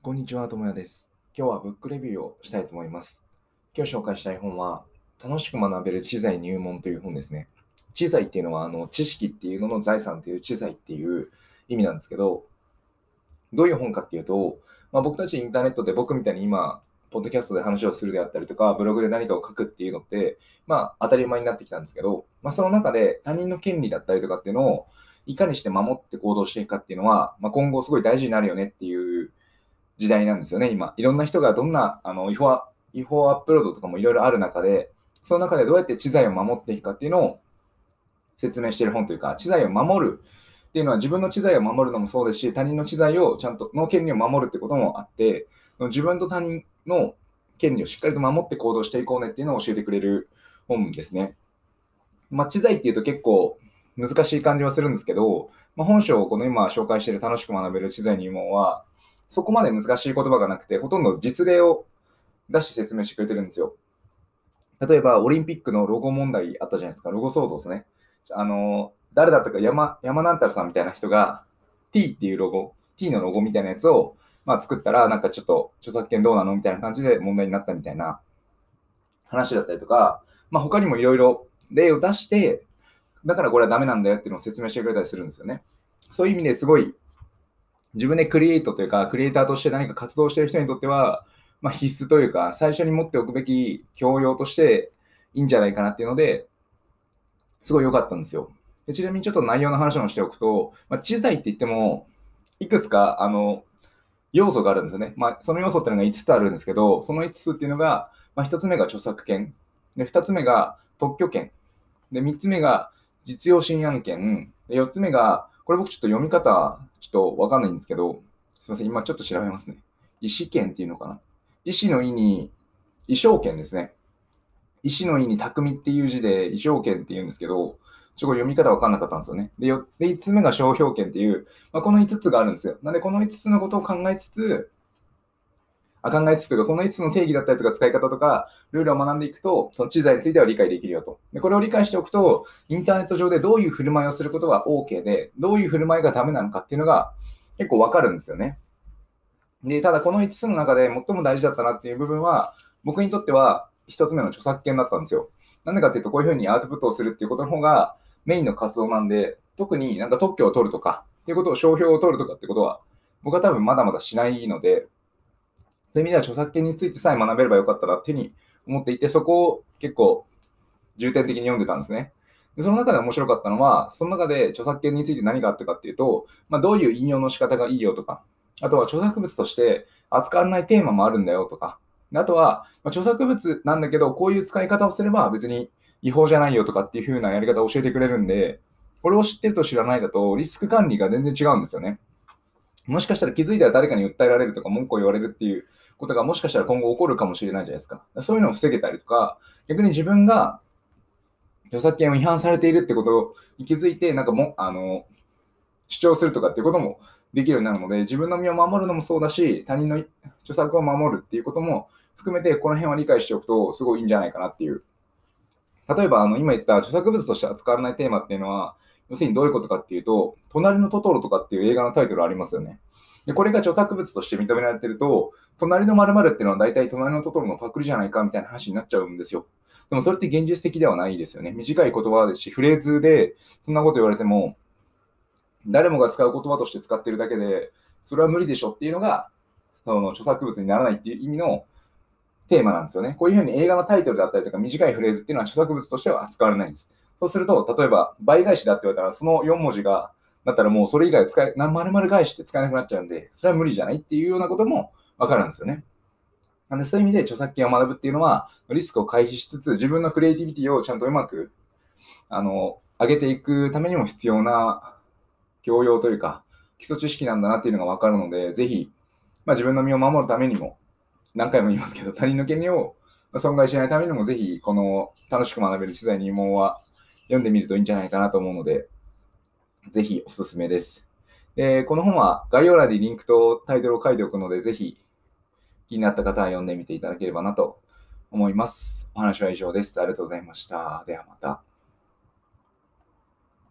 こんにちは、ともやです。今日はブックレビューをしたいと思います。今日紹介したい本は、楽しく学べる知財入門という本ですね。知財っていうのは、あの知識っていうのの財産という知財っていう意味なんですけど、どういう本かっていうと、まあ、僕たちインターネットで僕みたいに今、ポッドキャストで話をするであったりとか、ブログで何かを書くっていうのって、まあ当たり前になってきたんですけど、まあ、その中で他人の権利だったりとかっていうのをいかにして守って行動していくかっていうのは、まあ、今後すごい大事になるよねっていう時代なんですよね、今。いろんな人がどんなあの違法違法アップロードとかもいろいろある中で、その中でどうやって知財を守っていくかっていうのを説明している本というか、知財を守るっていうのは自分の知財を守るのもそうですし、他人の知財をちゃんとの権利を守るってこともあって、自分と他人の権利をしっかりと守って行動していこうねっていうのを教えてくれる本ですね。まあ、知財っていうと結構難しい感じはするんですけど、まあ、本書をこの今紹介している楽しく学べる知財入門は、そこまで難しい言葉がなくて、ほとんど実例を出して説明してくれてるんですよ。例えば、オリンピックのロゴ問題あったじゃないですか、ロゴ騒動ですね。あの、誰だったか山、山なんたらさんみたいな人が T っていうロゴ、T のロゴみたいなやつを、まあ、作ったら、なんかちょっと著作権どうなのみたいな感じで問題になったみたいな話だったりとか、まあ、他にもいろいろ例を出して、だからこれはダメなんだよっていうのを説明してくれたりするんですよね。そういう意味ですごい自分でクリエイトというか、クリエイターとして何か活動している人にとっては、まあ、必須というか、最初に持っておくべき教養としていいんじゃないかなっていうので、すごい良かったんですよ。でちなみにちょっと内容の話もしておくと、まあ、知財って言っても、いくつかあの要素があるんですよね。まあ、その要素っていうのが5つあるんですけど、その5つっていうのが、まあ、1つ目が著作権、で2つ目が特許権、で3つ目が実用新案権、で4つ目が、これ僕ちょっと読み方、ちょっとわかんないんですけど、すいません、今ちょっと調べますね。医師権っていうのかな？医師の意に、意匠権ですね。医師の意に匠っていう字で意匠権っていうんですけど、ちょっと読み方わかんなかったんですよね。で、よで5つ目が商標権っていう、まあ、この5つがあるんですよ。なんで、この5つのことを考えつつ、あ考えつつとか、この5つの定義だったりとか使い方とか、ルールを学んでいくと、その知財については理解できるよと。で、これを理解しておくと、インターネット上でどういう振る舞いをすることが OK で、どういう振る舞いがダメなのかっていうのが結構わかるんですよね。で、ただこの5つの中で最も大事だったなっていう部分は、僕にとっては1つ目の著作権だったんですよ。なんでかっていうと、こういうふうにアウトプットをするっていうことの方がメインの活動なんで、特になんか特許を取るとか、っていうことを商標を取るとかってことは、僕は多分まだまだしないので、そういう意味では著作権についてさえ学べればよかったなっていうふうに思っていて、そこを結構重点的に読んでたんですね。でその中で面白かったのは、その中で著作権について何があったかっていうと、まあ、どういう引用の仕方がいいよとか、あとは著作物として扱わないテーマもあるんだよとか、あとは、まあ、著作物なんだけど、こういう使い方をすれば別に違法じゃないよとかっていう風なやり方を教えてくれるんで、これを知ってると知らないだとリスク管理が全然違うんですよね。もしかしたら気づいたら誰かに訴えられるとか文句を言われるっていうことがもしかしたら今後起こるかもしれないじゃないですか。そういうのを防げたりとか、逆に自分が著作権を違反されているってことに気づいて、なんかもあの主張するとかっていうこともできるようになるので、自分の身を守るのもそうだし、他人の著作を守るっていうことも含めて、この辺は理解しておくとすごいいいんじゃないかなっていう。例えば、あの今言った著作物として扱われないテーマっていうのは、要するにどういうことかっていうと、隣のトトロとかっていう映画のタイトルありますよね。で、これが著作物として認められてると、隣の〇〇っていうのは大体隣のトトロのパクリじゃないかみたいな話になっちゃうんですよ。でもそれって現実的ではないですよね。短い言葉ですし、フレーズでそんなこと言われても、誰もが使う言葉として使ってるだけで、それは無理でしょっていうのが、その著作物にならないっていう意味のテーマなんですよね。こういうふうに映画のタイトルだったりとか短いフレーズっていうのは著作物としては扱われないんです。そうすると、例えば倍返しだって言われたら、その4文字が、だったらもうそれ以外使え、まるまる返しって使えなくなっちゃうんで、それは無理じゃないっていうようなこともわかるんですよね。なんでそういう意味で著作権を学ぶっていうのは、リスクを回避しつつ、自分のクリエイティビティをちゃんとうまく、あの、上げていくためにも必要な教養というか、基礎知識なんだなっていうのがわかるので、ぜひ、まあ、自分の身を守るためにも、何回も言いますけど、他人の権利を損害しないためにも、ぜひ、この楽しく学べる知財入門は読んでみるといいんじゃないかなと思うので、ぜひおすすめです。で、この本は概要欄にリンクとタイトルを書いておくので、ぜひ気になった方は読んでみていただければなと思います。お話は以上です。ありがとうございました。ではまた。